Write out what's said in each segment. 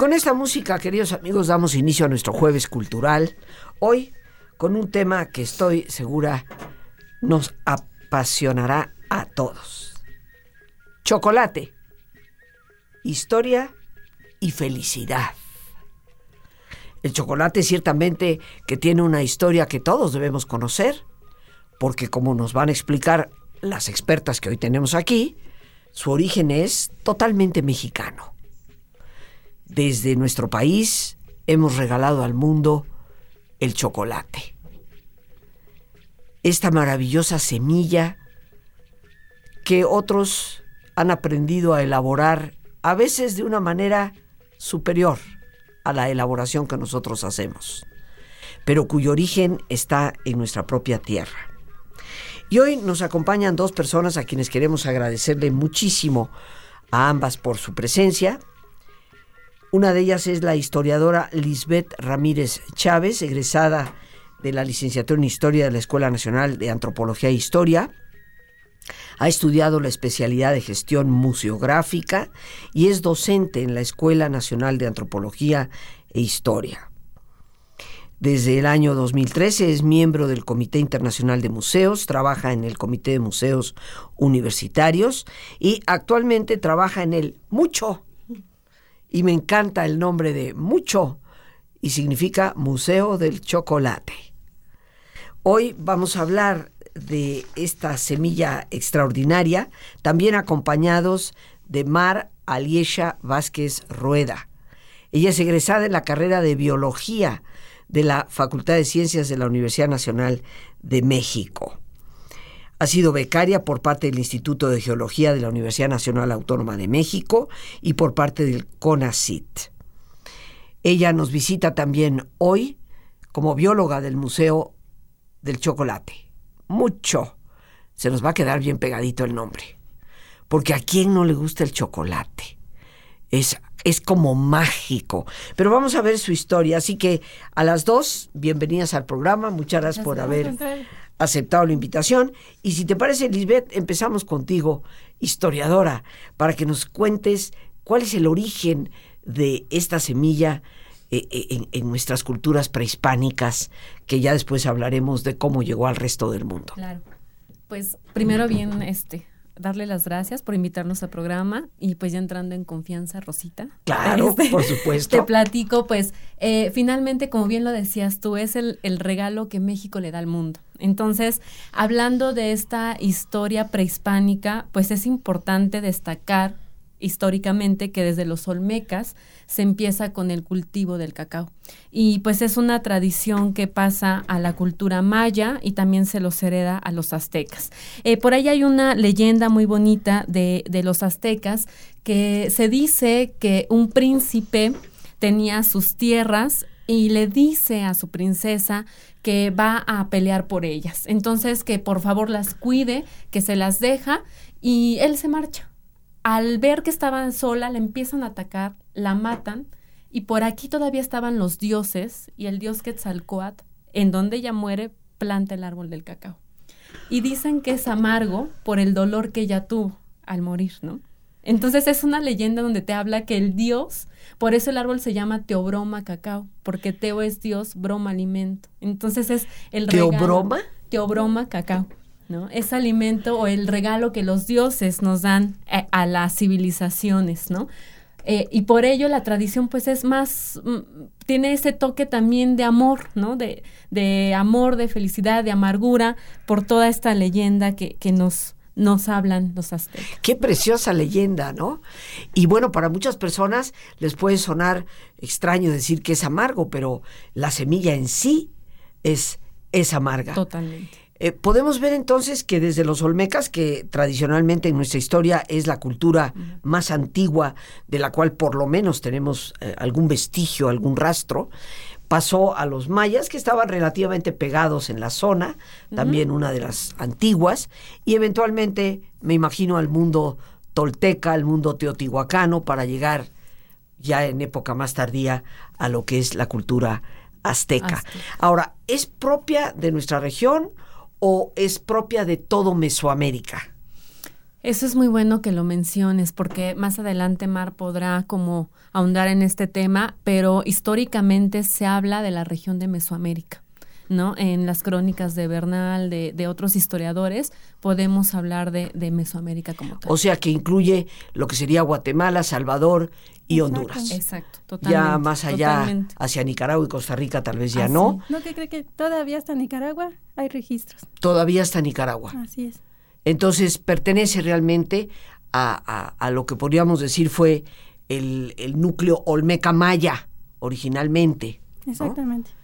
Con esta música, queridos amigos, damos inicio a nuestro jueves cultural. Hoy con un tema que estoy segura nos apasionará a todos. Chocolate, historia y felicidad. El chocolate ciertamente que tiene una historia que todos debemos conocer, porque como nos van a explicar las expertas que hoy tenemos aquí, su origen es totalmente mexicano. Desde nuestro país hemos regalado al mundo el chocolate. Esta maravillosa semilla que otros han aprendido a elaborar a veces de una manera superior a la elaboración que nosotros hacemos, pero cuyo origen está en nuestra propia tierra. Y hoy nos acompañan dos personas a quienes queremos agradecerle muchísimo a ambas por su presencia. Una de ellas es la historiadora Lisbeth Ramírez Chávez, egresada de la licenciatura en Historia de la Escuela Nacional de Antropología e Historia. Ha estudiado la especialidad de gestión museográfica y es docente en la Escuela Nacional de Antropología e Historia. Desde el año 2013 es miembro del Comité Internacional de Museos, trabaja en el Comité de Museos Universitarios y actualmente trabaja en el Mucho y me encanta el nombre de Mucho y significa Museo del Chocolate. Hoy vamos a hablar de esta semilla extraordinaria, también acompañados de Mar Aliesha Vázquez Rueda. Ella es egresada en la carrera de Biología de la Facultad de Ciencias de la Universidad Nacional de México. Ha sido becaria por parte del Instituto de Geología de la Universidad Nacional Autónoma de México y por parte del CONACIT. Ella nos visita también hoy como bióloga del Museo del Chocolate. Mucho. Se nos va a quedar bien pegadito el nombre. Porque a quién no le gusta el chocolate. Es, es como mágico. Pero vamos a ver su historia. Así que a las dos, bienvenidas al programa. Muchas gracias, por haber aceptado la invitación. Y si te parece, Lisbeth, empezamos contigo, historiadora, para que nos cuentes cuál es el origen de esta semilla eh, eh, en, nuestras culturas prehispánicas, que ya después hablaremos de cómo llegó al resto del mundo. Claro. Pues primero bien, este, darle las gracias por invitarnos al programa y pues ya entrando en confianza, Rosita. Claro, este, por supuesto. Te platico, pues eh, finalmente, como bien lo decías tú, es el, el, regalo que México le da al mundo. Entonces, hablando de esta historia prehispánica, pues es importante destacar históricamente que desde los olmecas se empieza con el cultivo del cacao. Y pues es una tradición que pasa a la cultura maya y también se los hereda a los aztecas. Eh, por ahí hay una leyenda muy bonita de, de los aztecas que se dice que un príncipe tenía sus tierras y le dice a su princesa que va a pelear por ellas. Entonces que por favor las cuide, que se las deja y él se marcha al ver que estaban sola, la empiezan a atacar, la matan, y por aquí todavía estaban los dioses y el dios Quetzalcoatl, en donde ella muere, planta el árbol del cacao. Y dicen que es amargo por el dolor que ella tuvo al morir, ¿no? Entonces es una leyenda donde te habla que el dios, por eso el árbol se llama Teobroma cacao, porque Teo es dios, broma alimento. Entonces es el ¿Teobroma? Teobroma cacao. ¿No? Es alimento o el regalo que los dioses nos dan a, las civilizaciones, ¿no? Eh, y por ello la tradición pues es más, mm, tiene ese toque también de amor, ¿no? De, de amor, de felicidad, de amargura por toda esta leyenda que, que nos, nos hablan los aztecas. Qué preciosa leyenda, ¿no? Y bueno, para muchas personas les puede sonar extraño decir que es amargo, pero la semilla en sí es, es amarga. Totalmente. Eh, podemos ver entonces que desde los Olmecas, que tradicionalmente en nuestra historia es la cultura más antigua, de la cual por lo menos tenemos eh, algún vestigio, algún rastro, pasó a los mayas, que estaban relativamente pegados en la zona, también una de las antiguas, y eventualmente, me imagino, al mundo tolteca, al mundo teotihuacano, para llegar ya en época más tardía a lo que es la cultura azteca. azteca. Ahora, ¿es propia de nuestra región? O es propia de todo Mesoamérica? Eso es muy bueno que lo menciones porque más adelante Mar podrá como ahondar en este tema, pero históricamente se habla de la región de Mesoamérica. ¿No? En las crónicas de Bernal, de, de otros historiadores, podemos hablar de, de, Mesoamérica como tal. O sea que incluye lo que sería Guatemala, Salvador y Honduras. Exacto, totalmente. Ya más allá, totalmente. hacia Nicaragua y Costa Rica, tal vez ya Así. no. No, que cree que todavía hasta Nicaragua hay registros. Todavía hasta Nicaragua. Así es. Entonces pertenece realmente a, a, a lo que podríamos decir fue el, el núcleo Olmeca Maya originalmente. Exactamente. ¿no?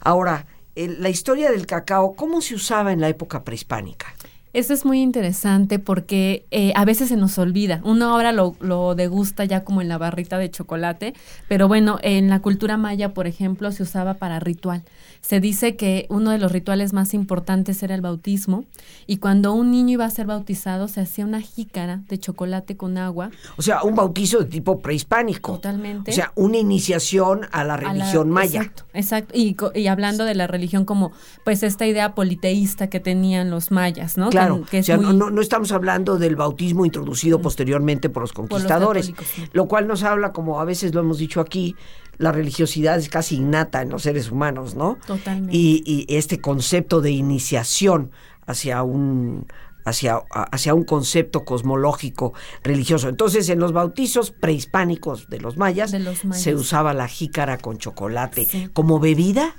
Ahora, la historia del cacao, ¿cómo se usaba en la época prehispánica? Eso es muy interesante porque eh, a veces se nos olvida. Uno ahora lo, lo, degusta ya como en la barrita de chocolate, pero bueno, en la cultura maya, por ejemplo, se usaba para ritual. Se dice que uno de los rituales más importantes era el bautismo y cuando un niño iba a ser bautizado se hacía una jícara de chocolate con agua. O sea, un bautizo de tipo prehispánico. Totalmente. O sea, una iniciación a la religión a la, maya. Exacto, exacto. Y, y, hablando de la religión como pues esta idea politeísta que tenían los mayas, ¿no? Claro, que, que o sea, muy... no, no, estamos hablando del bautismo introducido posteriormente por los conquistadores, por los católicos, sí. lo cual nos habla, como a veces lo hemos dicho aquí, la religiosidad es casi innata en los seres humanos, ¿no? Totalmente. Y, y este concepto de iniciación hacia un hacia, hacia un concepto cosmológico religioso. Entonces, en los bautizos prehispánicos de los mayas, de los mayas. se usaba la jícara con chocolate. Sí. ¿Como bebida?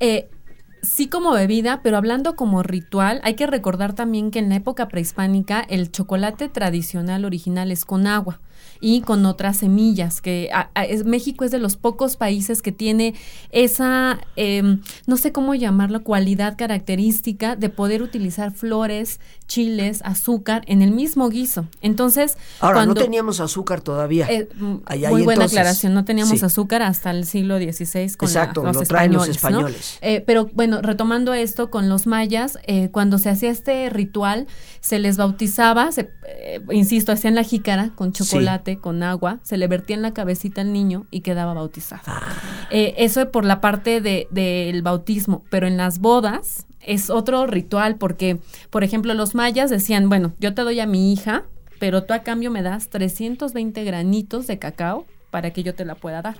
Eh, sí como bebida, pero hablando como ritual, hay que recordar también que en la época prehispánica el chocolate tradicional original es con agua y con otras semillas, que a, es, México es de los pocos países que tiene esa, eh, no sé cómo llamarlo, cualidad característica de poder utilizar flores, chiles, azúcar en el mismo guiso. Entonces, ahora cuando, no teníamos azúcar todavía. Eh, Allá muy buena entonces, aclaración, no teníamos sí. azúcar hasta el siglo XVI con Exacto, la, los, lo españoles, traen los españoles. ¿no? Eh, pero bueno, retomando esto con los mayas, eh, cuando se hacía este ritual, se les bautizaba, se, eh, insisto, hacían la jícara con chocolate, sí. con agua, se le vertía en la cabecita al niño y quedaba bautizado. Ah. Eh, eso por la parte del de, bautismo, pero en las bodas es otro ritual porque, por ejemplo, los mayas decían, bueno, yo te doy a mi hija, pero tú a cambio me das 320 granitos de cacao para que yo te la pueda dar.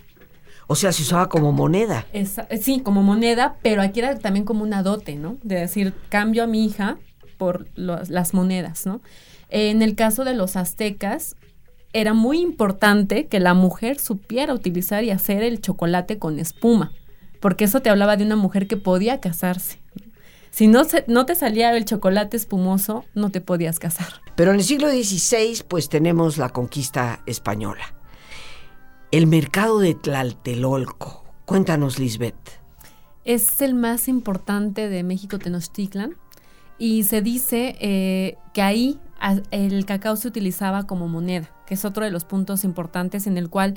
O sea, se usaba como moneda. Esa, sí, como moneda, pero aquí era también como una dote, ¿no? De decir, cambio a mi hija por los, las monedas, ¿no? En el caso de los aztecas, era muy importante que la mujer supiera utilizar y hacer el chocolate con espuma, porque eso te hablaba de una mujer que podía casarse. Si no, se, no te salía el chocolate espumoso, no te podías casar. Pero en el siglo XVI, pues tenemos la conquista española. El mercado de Tlaltelolco. Cuéntanos, Lisbeth. Es el más importante de México Tenochtitlan y se dice eh, que ahí el cacao se utilizaba como moneda, que es otro de los puntos importantes en el cual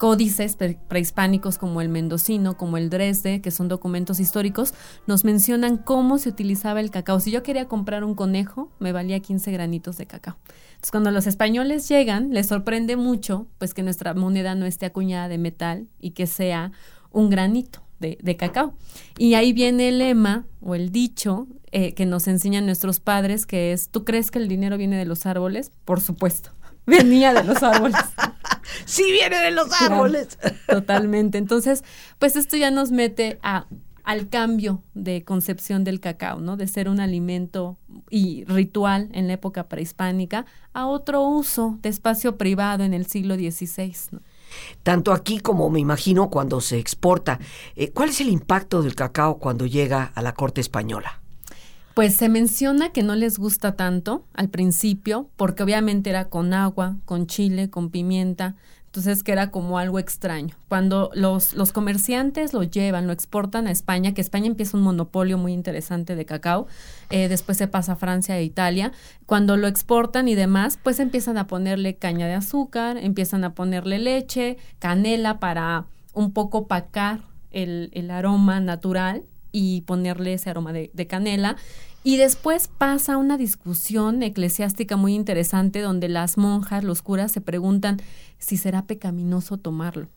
códices pre prehispánicos como el mendocino, como el Dresde, que son documentos históricos, nos mencionan cómo se utilizaba el cacao. Si yo quería comprar un conejo, me valía 15 granitos de cacao. Entonces, cuando los españoles llegan, les sorprende mucho pues que nuestra moneda no esté acuñada de metal y que sea un granito. De, de, cacao. Y ahí viene el lema o el dicho eh, que nos enseñan nuestros padres, que es, ¿tú crees que el dinero viene de los árboles? Por supuesto, venía de los árboles. Sí viene de los árboles. Totalmente. Entonces, pues esto ya nos mete a, al cambio de concepción del cacao, ¿no? De ser un alimento y ritual en la época prehispánica a otro uso de espacio privado en el siglo XVI. Tanto aquí como me imagino cuando se exporta. Eh, ¿Cuál es el impacto del cacao cuando llega a la corte española? Pues se menciona que no les gusta tanto al principio, porque obviamente era con agua, con chile, con pimienta, entonces, que era como algo extraño. Cuando los, los comerciantes lo llevan, lo exportan a España, que España empieza un monopolio muy interesante de cacao, eh, después se pasa a Francia e Italia. Cuando lo exportan y demás, pues empiezan a ponerle caña de azúcar, empiezan a ponerle leche, canela para un poco pacar el, el aroma natural y ponerle ese aroma de, de canela. Y después pasa una discusión eclesiástica muy interesante donde las monjas, los curas se preguntan si será pecaminoso tomarlo.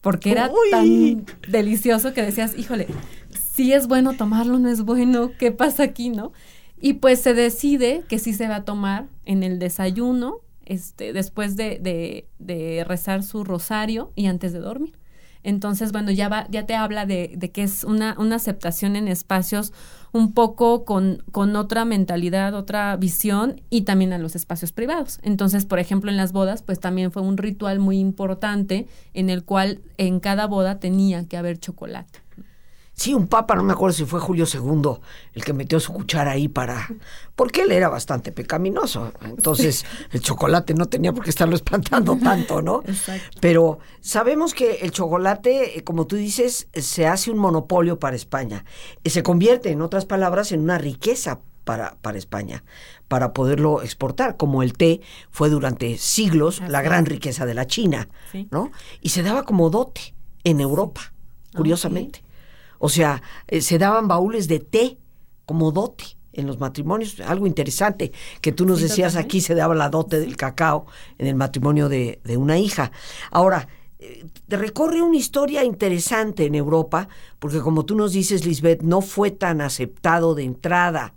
Porque era tan delicioso que decías, híjole, si es bueno tomarlo, no es bueno, ¿qué pasa aquí, no? Y pues se decide que sí se va a tomar en el desayuno, este, después de, de, de rezar su rosario y antes de dormir. Entonces, bueno, ya, va, ya te habla de, de que es una, una, aceptación en espacios un poco con, con otra mentalidad, otra visión y también a los espacios privados. Entonces, por ejemplo, en las bodas, pues también fue un ritual muy importante en el cual en cada boda tenía que haber chocolate. Sí, un papa, no me acuerdo si fue Julio II el que metió su cuchara ahí para... Porque él era bastante pecaminoso. Entonces el chocolate no tenía por qué estarlo espantando tanto, ¿no? Exacto. Pero sabemos que el chocolate, eh, como tú dices, se hace un monopolio para España. Se convierte, en otras palabras, en una riqueza para, para España, para poderlo exportar, como el té fue durante siglos Así la gran riqueza de la China, Sí. ¿no? Y se daba como dote en Europa, curiosamente. O sea, eh, se daban baúles de té como dote en los matrimonios, algo interesante, que tú nos Sí, decías totalmente. aquí se daba la dote del cacao en el matrimonio de, de una hija. Ahora, eh, recorre una historia interesante en Europa, porque como tú nos dices, Lisbeth, no fue tan aceptado de entrada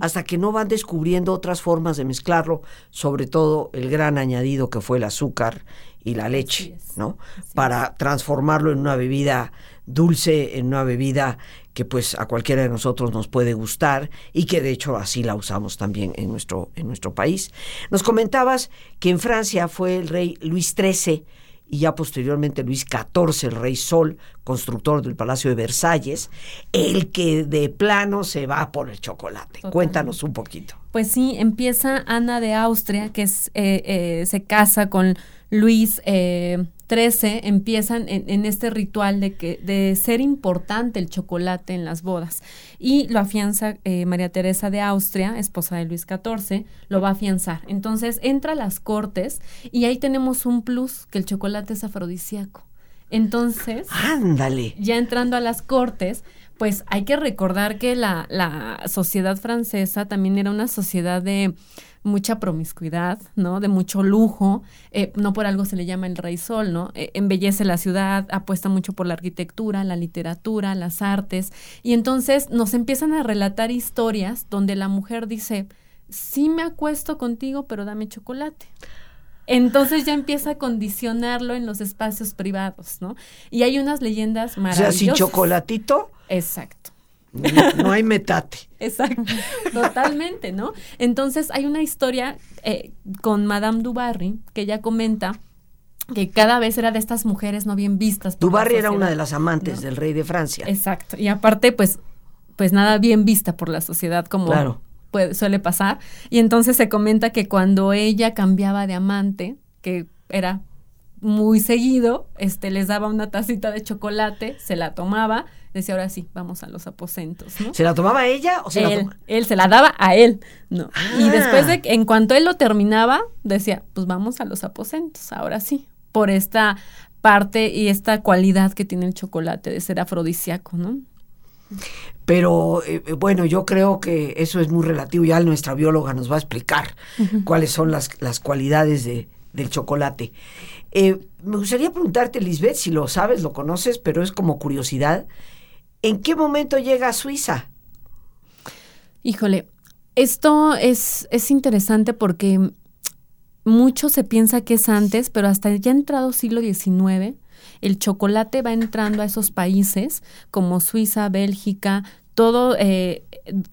hasta que no van descubriendo otras formas de mezclarlo, sobre todo el gran añadido que fue el azúcar y la leche, ¿no? así Para transformarlo en una bebida dulce, en una bebida que pues a cualquiera de nosotros nos puede gustar y que de hecho así la usamos también en nuestro, en nuestro país. Nos comentabas que en Francia fue el rey Luis XIII y ya posteriormente Luis XIV, el rey Sol, constructor del Palacio de Versalles, el que de plano se va por el chocolate. Totalmente. Cuéntanos un poquito. Pues sí, empieza Ana de Austria, que es, eh, eh, se casa con Luis eh, XIII, empiezan en, en este ritual de, que, de ser importante el chocolate en las bodas. Y lo afianza eh, María Teresa de Austria, esposa de Luis XIV, lo va a afianzar. Entonces entra a las cortes y ahí tenemos un plus, que el chocolate es afrodisíaco. Entonces Ándale. ya entrando a las cortes, pues hay que recordar que la, la sociedad francesa también era una sociedad de mucha promiscuidad, ¿no? De mucho lujo. Eh, no por algo se le llama el rey sol, ¿no? Eh, embellece la ciudad, apuesta mucho por la arquitectura, la literatura, las artes. Y entonces nos empiezan a relatar historias donde la mujer dice, sí me acuesto contigo, pero dame chocolate. Entonces ya empieza a condicionarlo en los espacios privados, ¿no? Y hay unas leyendas O maravillosas. sea, sin chocolatito Exacto. no, no hay metate. Exacto, totalmente, ¿no? Entonces hay una historia eh, con Madame Dubarry que ella comenta que cada vez era de estas mujeres no bien vistas. Dubarry era una de las amantes ¿no? del rey de Francia. Exacto, y aparte pues, pues nada bien vista por la sociedad como Claro. Puede- suele pasar. Y entonces se comenta que cuando ella cambiaba de amante, que era muy seguido, este, les daba una tacita de chocolate, se la tomaba, decía, ahora sí, vamos a los aposentos, ¿no? ¿Se la tomaba ella o se la tomaba? él se la daba a él, ¿no? Y Ah. después de, que- en cuanto él lo terminaba, decía, pues vamos a los aposentos, ahora sí, por esta parte y esta cualidad que tiene el chocolate de ser afrodisíaco, ¿no? Pero eh, eh, bueno, yo creo que eso es muy relativo. Ya nuestra bióloga nos va a explicar cuáles son las, las cualidades de, del chocolate. Eh, me gustaría preguntarte, Lisbeth, si lo sabes, lo conoces, pero es como curiosidad. ¿En qué momento llega a Suiza? Híjole, esto es, es interesante porque mucho se piensa que es antes, pero hasta ya entrado siglo XIX, el chocolate va entrando a esos países como Suiza, Bélgica, todo eh,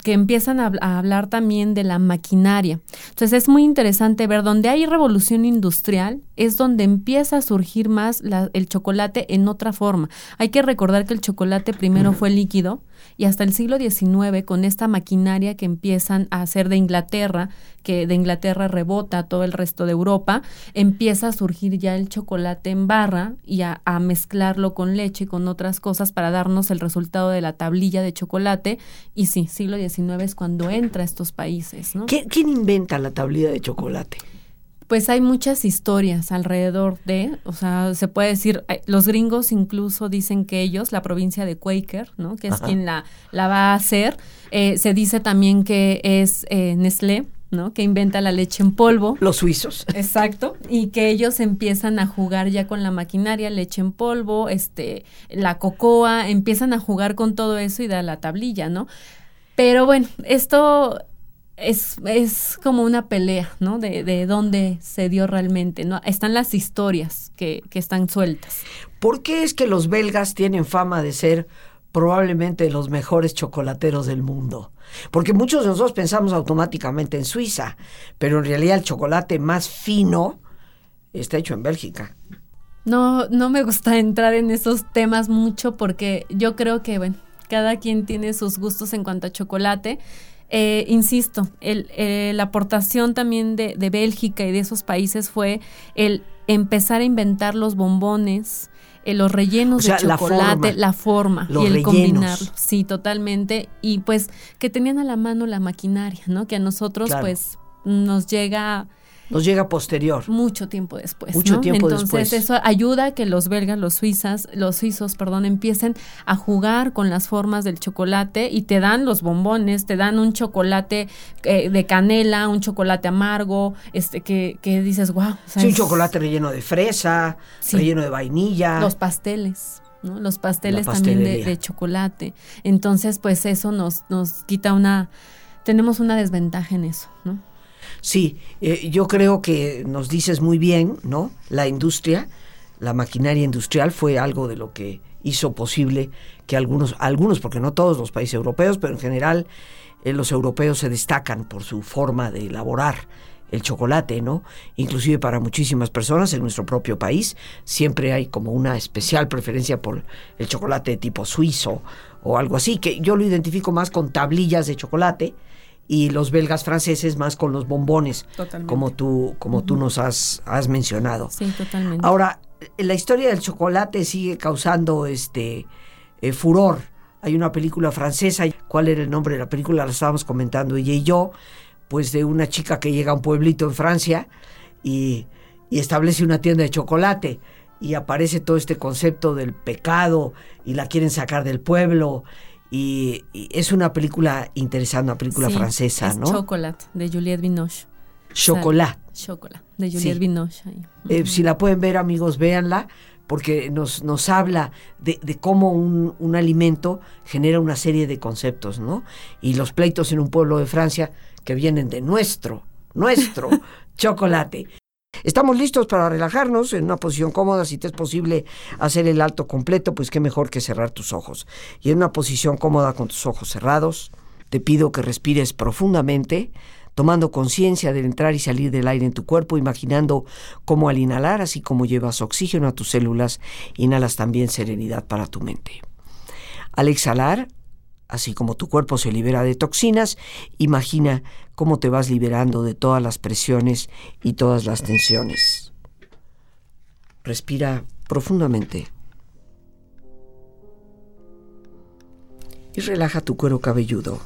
que empiezan a, hablar también de la maquinaria. Entonces es muy interesante ver donde hay revolución industrial es donde empieza a surgir más el chocolate en otra forma. Hay que recordar que el chocolate primero fue líquido y hasta el siglo XIX con esta maquinaria que empiezan a hacer de Inglaterra, que de Inglaterra rebota a todo el resto de Europa, empieza a surgir ya el chocolate en barra y a, mezclarlo con leche y con otras cosas para darnos el resultado de la tablilla de chocolate. Y sí, siglo XIX es cuando entra a estos países. ¿no? ¿Quién inventa la tablilla de chocolate? pues hay muchas historias alrededor de, o sea, se puede decir, eh, los gringos incluso dicen que ellos, la provincia de Quaker, ¿no? Que es quien la, la va a hacer, eh, se dice también que es eh, Nestlé, ¿no? Que inventa la leche en polvo. Los suizos. Exacto. Y que ellos empiezan a jugar ya con la maquinaria, leche en polvo, este, la cocoa, empiezan a jugar con todo eso y da la tablilla, ¿no? Pero bueno, esto es, es como una pelea, ¿no? De, de dónde se dio realmente, ¿no? Están las historias que, que están sueltas. ¿Por qué es que los belgas tienen fama de ser probablemente los mejores chocolateros del mundo? Porque muchos de nosotros pensamos automáticamente en Suiza, pero en realidad el chocolate más fino está hecho en Bélgica. No, no me gusta entrar en esos temas mucho porque yo creo que, bueno, cada quien tiene sus gustos en cuanto a chocolate. Eh, insisto, eh, la aportación también de, Bélgica y de esos países fue el empezar a inventar los bombones, eh, los rellenos de chocolate, la forma, y el combinarlo. Sí, totalmente. Y pues que tenían a la mano la maquinaria, ¿no? Que a nosotros pues nos llega nos llega posterior. Mucho tiempo después. Mucho tiempo Entonces, eso ayuda a que los belgas, los suizas, los suizos, perdón, empiecen a jugar con las formas del chocolate y te dan los bombones, te dan un chocolate eh, de canela, un chocolate amargo, este que, que dices, wow. sí, un chocolate relleno de fresa, relleno de vainilla. Los pasteles. ¿no? Los pasteles también de, de chocolate. Entonces, pues eso nos, nos quita una, tenemos una desventaja en eso, ¿no? Sí, eh, yo creo que nos dices muy bien, ¿no? La industria, la maquinaria industrial fue algo de lo que hizo posible que algunos, algunos, porque no todos los países europeos, pero en general eh, los europeos se destacan por su forma de elaborar el chocolate, ¿no? Inclusive para muchísimas personas en nuestro propio país siempre hay como una especial preferencia por el chocolate de tipo suizo o algo así, que yo lo identifico más con tablillas de chocolate, y los belgas franceses más con los bombones, como tú, como tú nos has, has mencionado. Sí, totalmente. Ahora, la historia del chocolate sigue causando este eh, furor. Hay una película francesa, ¿cuál era el nombre de la película? La estábamos comentando ella y yo, pues de una chica que llega a un pueblito en Francia y, y establece una tienda de chocolate y aparece todo este concepto del pecado y la quieren sacar del pueblo y, es una película interesante, una película francesa, ¿no? Chocolate, de Juliette Binoche. Chocolate. Chocolate, de Juliette Binoche. Eh, si la pueden ver, amigos, véanla, porque nos, nos habla de, de cómo un, un, alimento genera una serie de conceptos, ¿no? Y los pleitos en un pueblo de Francia que vienen de nuestro, nuestro chocolate. Estamos listos para relajarnos en una posición cómoda. Si te es posible hacer el alto completo, pues qué mejor que cerrar tus ojos. Y en una posición cómoda con tus ojos cerrados, te pido que respires profundamente, tomando conciencia del entrar y salir del aire en tu cuerpo, imaginando cómo al inhalar, así como llevas oxígeno a tus células, inhalas también serenidad para tu mente. Al exhalar, Así como tu cuerpo se libera de toxinas, imagina cómo te vas liberando de todas las presiones y todas las tensiones. Respira profundamente. Y relaja tu cuero cabelludo.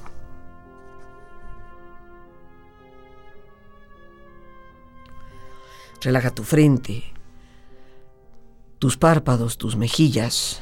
Relaja tu frente, tus párpados, tus mejillas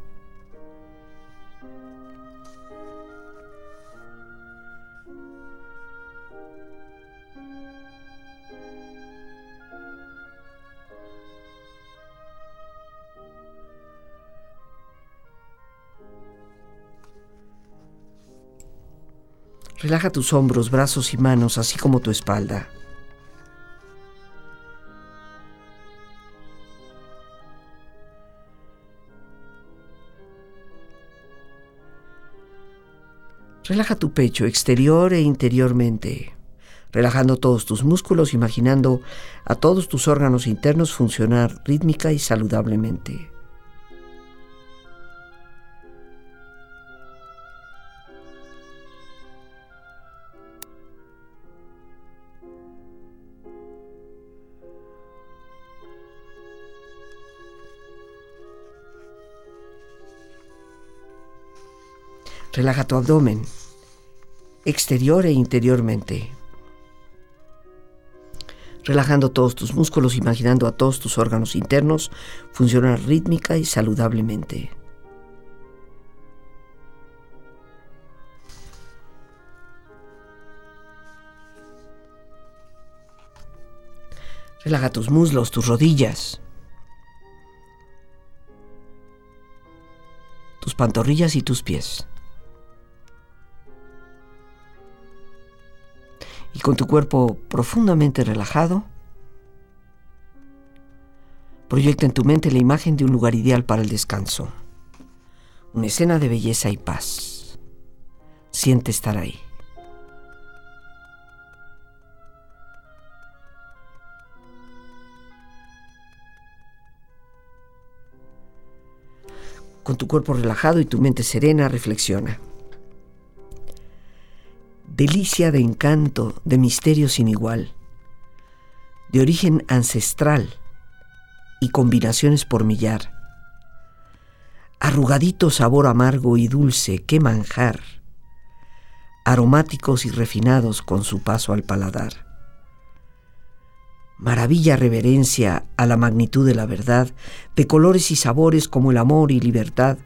Relaja tus hombros, brazos y manos, así como tu espalda. Relaja tu pecho exterior e interiormente, relajando todos tus músculos, imaginando a todos tus órganos internos funcionar rítmica y saludablemente. Relaja tu abdomen, exterior e interiormente. Relajando todos tus músculos, imaginando a todos tus órganos internos funcionar rítmica y saludablemente. Relaja tus muslos, tus rodillas, tus pantorrillas y tus pies. Y con tu cuerpo profundamente relajado, proyecta en tu mente la imagen de un lugar ideal para el descanso, una escena de belleza y paz. Siente estar ahí. Con tu cuerpo relajado y tu mente serena, reflexiona delicia de encanto, de misterio sin igual, de origen ancestral y combinaciones por millar. Arrugadito sabor amargo y dulce, qué manjar, aromáticos y refinados con su paso al paladar. Maravilla reverencia a la magnitud de la verdad, de colores y sabores como el amor y libertad,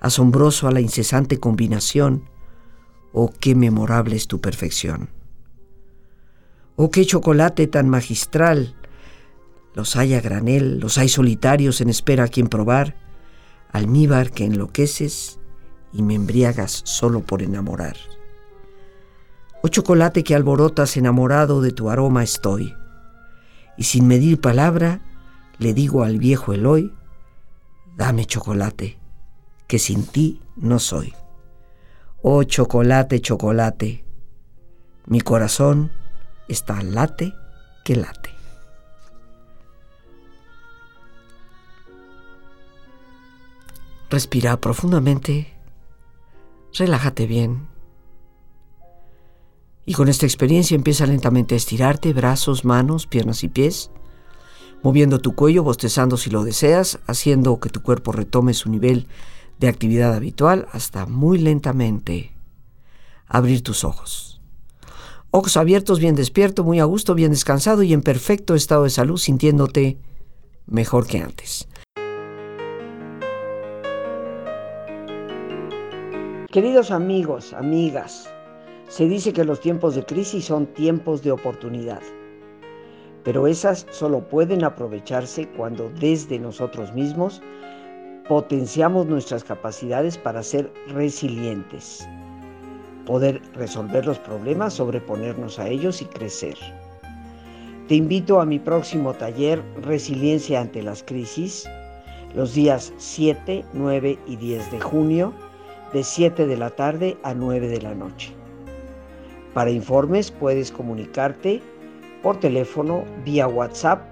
asombroso a la incesante combinación, Oh, qué memorable es tu perfección. Oh, qué chocolate tan magistral. Los hay a granel, los hay solitarios en espera a quien probar. Almíbar que enloqueces y me embriagas solo por enamorar. Oh chocolate que alborotas enamorado de tu aroma estoy. Y sin medir palabra, le digo al viejo Eloy, dame chocolate, que sin ti no soy. Oh chocolate, chocolate, mi corazón está late que late. Respira profundamente, relájate bien. Y con esta experiencia empieza lentamente a estirarte brazos, manos, piernas y pies, moviendo tu cuello, bostezando si lo deseas, haciendo que tu cuerpo retome su nivel de actividad habitual hasta muy lentamente abrir tus ojos. Ojos abiertos, bien despierto, muy a gusto, bien descansado y en perfecto estado de salud, sintiéndote mejor que antes. Queridos amigos, amigas, se dice que los tiempos de crisis son tiempos de oportunidad, pero esas solo pueden aprovecharse cuando desde nosotros mismos potenciamos nuestras capacidades para ser resilientes, poder resolver los problemas, sobreponernos a ellos y crecer. Te invito a mi próximo taller Resiliencia ante las crisis, los días 7, 9 y 10 de junio, de 7 de la tarde a 9 de la noche. Para informes puedes comunicarte por teléfono, vía WhatsApp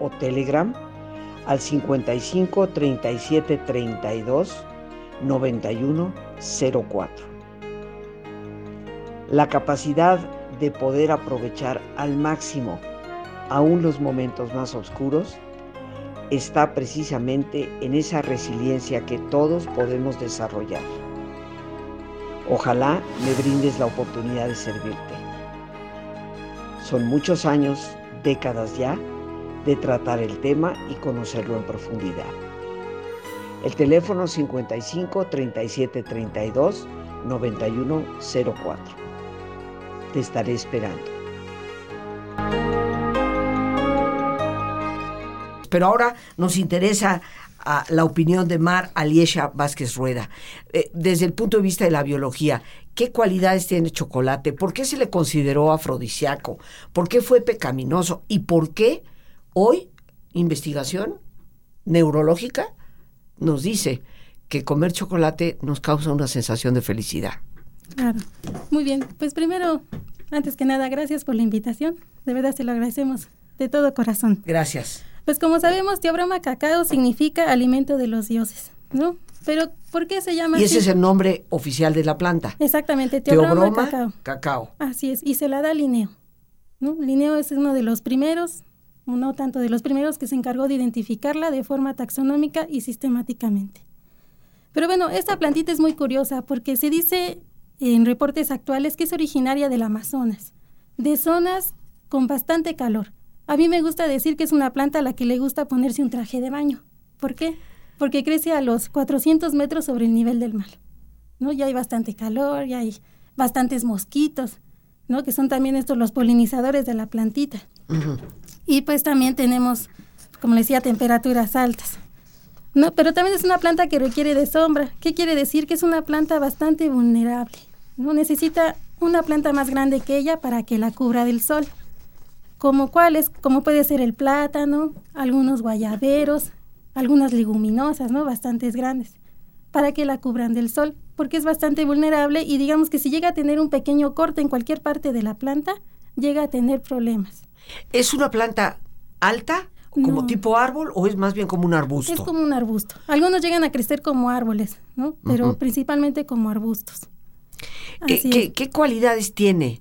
o Telegram al 55 37 32 91 04. La capacidad de poder aprovechar al máximo aún los momentos más oscuros está precisamente en esa resiliencia que todos podemos desarrollar. Ojalá me brindes la oportunidad de servirte. Son muchos años, décadas ya, de tratar el tema y conocerlo en profundidad. El teléfono 55 37 32 91 04. Te estaré esperando. Pero ahora nos interesa a la opinión de Mar Aliesha Vázquez Rueda. Eh, desde el punto de vista de la biología, ¿qué cualidades tiene chocolate? ¿Por qué se le consideró afrodisíaco? ¿Por qué fue pecaminoso? ¿Y por qué hoy investigación neurológica nos dice que comer chocolate nos causa una sensación de felicidad? Claro. Muy bien. Pues primero, antes que nada, gracias por la invitación. De verdad se lo agradecemos de todo corazón. Gracias. Pues como sabemos, Teobroma cacao significa alimento de los dioses, ¿no? Pero ¿por qué se llama Y así? ese es el nombre oficial de la planta. Exactamente, Teobroma, Teobroma cacao. cacao. Así es, y se la da Linneo. ¿no? Linneo es uno de los primeros, o no tanto de los primeros, que se encargó de identificarla de forma taxonómica y sistemáticamente. Pero bueno, esta plantita es muy curiosa porque se dice en reportes actuales que es originaria del Amazonas, de zonas con bastante calor. A mí me gusta decir que es una planta a la que le gusta ponerse un traje de baño. ¿Por qué? Porque crece a los 400 metros sobre el nivel del mar. ¿no? Ya hay bastante calor, ya hay bastantes mosquitos, ¿no? que son también estos los polinizadores de la plantita. Ujú. Y pues también tenemos, como les decía, temperaturas altas. No, pero también es una planta que requiere de sombra. ¿Qué quiere decir? Que es una planta bastante vulnerable. No necesita una planta más grande que ella para que la cubra del sol. Como cuáles, como puede ser el plátano, algunos guayaberos, algunas leguminosas, ¿no? Bastantes grandes, para que la cubran del sol, porque es bastante vulnerable y digamos que si llega a tener un pequeño corte en cualquier parte de la planta, llega a tener problemas. ¿Es una planta alta, como No. tipo árbol, o es más bien como un arbusto? Es como un arbusto. Algunos llegan a crecer como árboles, ¿no? Pero principalmente como arbustos. ¿Qué, Así qué- es. qué cualidades tiene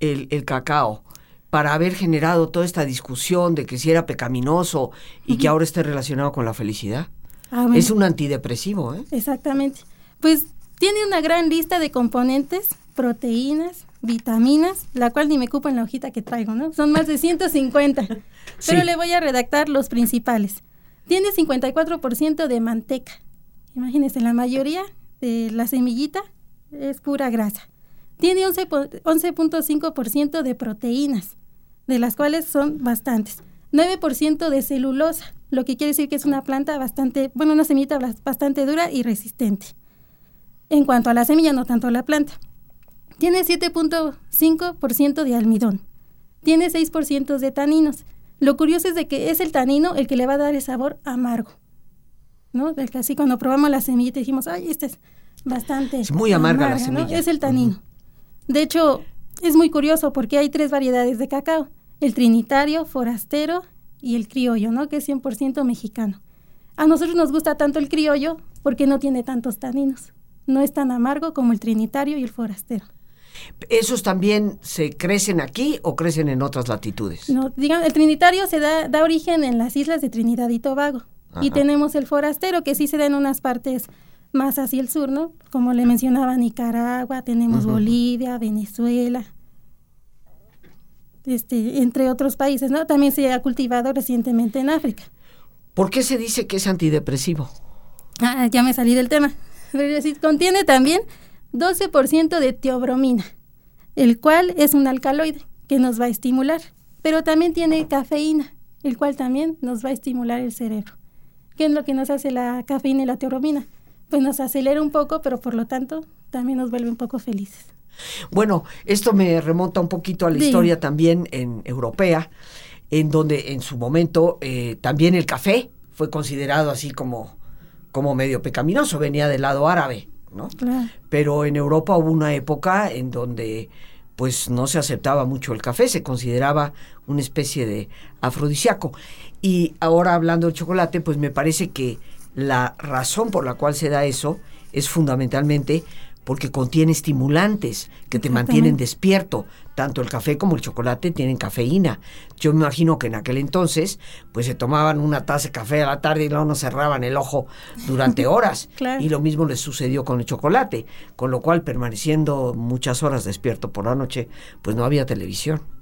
el, el cacao para haber generado toda esta discusión de que si era pecaminoso y que ahora esté relacionado con la felicidad? Ah, bueno, Es un antidepresivo, ¿eh? Exactamente. Pues tiene una gran lista de componentes, proteínas, vitaminas, la cual ni me cupo en la hojita que traigo, ¿no? Son más de 150. Pero Sí. le voy a redactar los principales. Tiene 54% de manteca. Imagínense, la mayoría de la semillita es pura grasa. Tiene 11 po- 11.5% de proteínas, de las cuales son bastantes. 9% de celulosa, lo que quiere decir que es una planta bastante, bueno, una semillita bas- bastante dura y resistente. En cuanto a la semilla, no tanto a la planta. Tiene 7.5% de almidón. Tiene 6% de taninos. Lo curioso es de que es el tanino el que le va a dar el sabor amargo. ¿No? Del que así cuando probamos la semillita dijimos, ay, esta es bastante Es muy amarga la ¿no? semilla. Es el tanino. De hecho, es muy curioso porque hay tres variedades de cacao. El trinitario, forastero y el criollo, ¿no? Que es 100% mexicano. A nosotros nos gusta tanto el criollo porque no tiene tantos taninos. No es tan amargo como el trinitario y el forastero. ¿Esos también se crecen aquí o crecen en otras latitudes? No, digamos, el trinitario se da, da origen en las islas de Trinidad y Tobago. Y tenemos el forastero, que sí se da en unas partes más hacia el sur, ¿no? Como le mencionaba, Nicaragua, tenemos. Bolivia, Venezuela, este, entre otros países, ¿no? También se ha cultivado recientemente en África. ¿Por qué se dice que es antidepresivo? Ah, ya me salí del tema. Pero sí, contiene también 12% de teobromina, el cual es un alcaloide que nos va a estimular. Pero también tiene cafeína, el cual también nos va a estimular el cerebro. ¿Qué es lo que nos hace la cafeína y la teobromina? Pues nos acelera un poco, pero por lo tanto también nos vuelve un poco felices. Bueno, esto me remonta un poquito a la Sí. historia también en europea, en donde en su momento eh, también el café fue considerado así como, como medio pecaminoso, venía del lado árabe, ¿no? Claro. Pero en Europa hubo una época en donde pues no se aceptaba mucho el café, se consideraba una especie de afrodisíaco. Y ahora hablando del chocolate, pues me parece que la razón por la cual se da eso es fundamentalmente porque contiene estimulantes que te mantienen despierto. Tanto el café como el chocolate tienen cafeína. Yo me imagino que en aquel entonces, pues se tomaban una taza de café a la tarde y luego no cerraban el ojo durante horas. Claro. Y lo mismo les sucedió con el chocolate, con lo cual permaneciendo muchas horas despierto por la noche, pues no había televisión.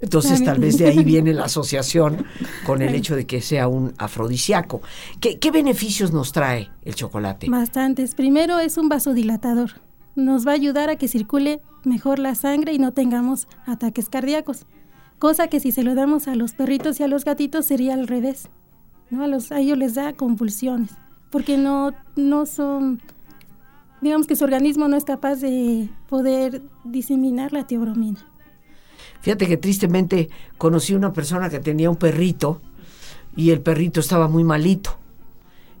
Entonces tal vez de ahí viene la asociación con el hecho de que sea un afrodisíaco. ¿Qué, qué beneficios nos trae el chocolate? Bastantes. Primero es un vasodilatador. Nos va a ayudar a que circule mejor la sangre y no tengamos ataques cardíacos. Cosa que si se lo damos a los perritos y a los gatitos sería al revés. ¿no? A, los, a ellos les da convulsiones, porque no, no son, digamos que su organismo no es capaz de poder diseminar la teobromina. Fíjate que tristemente conocí una persona que tenía un perrito y el perrito estaba muy malito.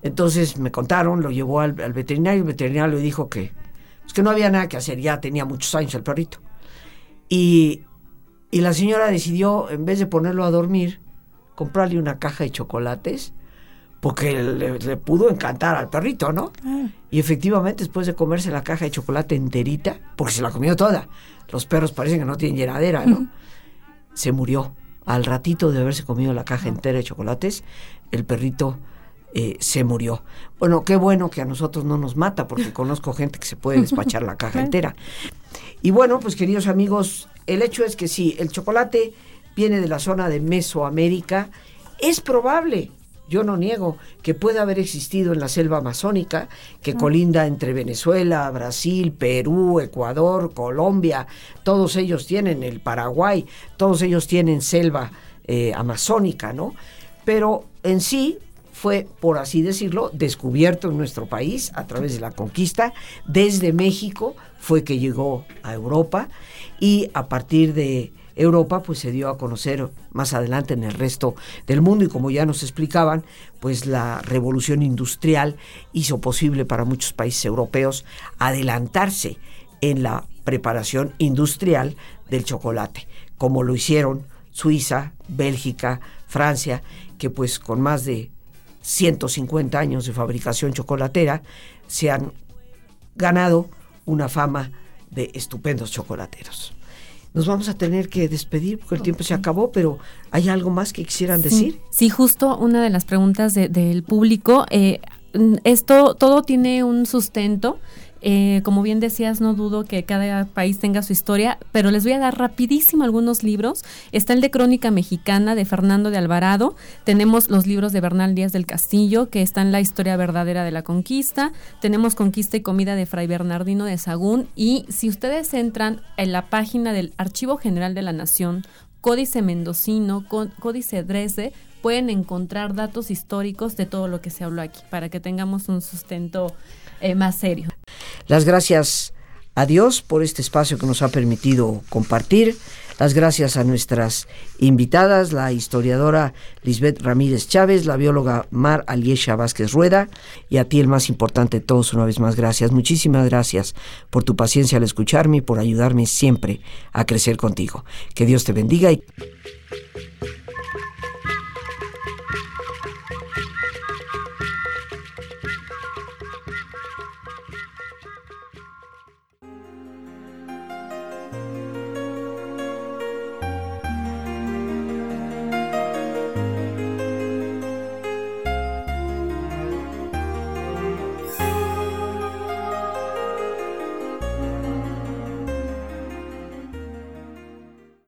Entonces me contaron, lo llevó al, veterinario, el veterinario le dijo que, pues que no había nada que hacer, ya tenía muchos años el perrito. Y, y la señora decidió, en vez de ponerlo a dormir, comprarle una caja de chocolates, porque le, pudo encantar al perrito, ¿no? Ah. Y efectivamente, después de comerse la caja de chocolate enterita, porque se la comió toda, los perros parecen que no tienen llenadera, ¿no? Se murió. Al ratito de haberse comido la caja entera de chocolates, el perrito eh, se murió. Bueno, qué bueno que a nosotros no nos mata, porque conozco gente que se puede despachar la caja entera. Y bueno, pues queridos amigos, el hecho es que sí, el chocolate viene de la zona de Mesoamérica. Es probable, yo no niego, que pueda haber existido en la selva amazónica, que colinda entre Venezuela, Brasil, Perú, Ecuador, Colombia, todos ellos tienen el Paraguay, todos ellos tienen selva eh, amazónica, ¿no? Pero en sí fue, por así decirlo, descubierto en nuestro país a través de la conquista. Desde México fue que llegó a Europa y a partir de Europa pues se dio a conocer más adelante en el resto del mundo y como ya nos explicaban, pues la revolución industrial hizo posible para muchos países europeos adelantarse en la preparación industrial del chocolate, como lo hicieron Suiza, Bélgica, Francia, que pues con más de 150 años de fabricación chocolatera, se han ganado una fama de estupendos chocolateros. Nos vamos a tener que despedir porque el tiempo se acabó, pero ¿hay algo más que quisieran decir? Sí, justo una de las preguntas del público. Eh, esto todo tiene un sustento eh, como bien decías, no dudo que cada país tenga su historia, pero les voy a dar rapidísimo algunos libros. Está el de Crónica Mexicana de Fernando de Alvarado. Tenemos los libros de Bernal Díaz del Castillo, que están la historia verdadera de la conquista. Tenemos Conquista y Comida de Fray Bernardino de Sagún. Y si ustedes entran en la página del Archivo General de la Nación, Códice Mendocino, Códice Dresde, pueden encontrar datos históricos de todo lo que se habló aquí, para que tengamos un sustento eh, más serio. Las gracias a Dios por este espacio que nos ha permitido compartir. Las gracias a nuestras invitadas, la historiadora Lisbeth Ramírez Chávez, la bióloga Mar Aliesha Vázquez Rueda y a ti el más importante de todos una vez más gracias. Muchísimas gracias por tu paciencia al escucharme y por ayudarme siempre a crecer contigo. Que Dios te bendiga y...